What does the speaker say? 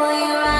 will you run?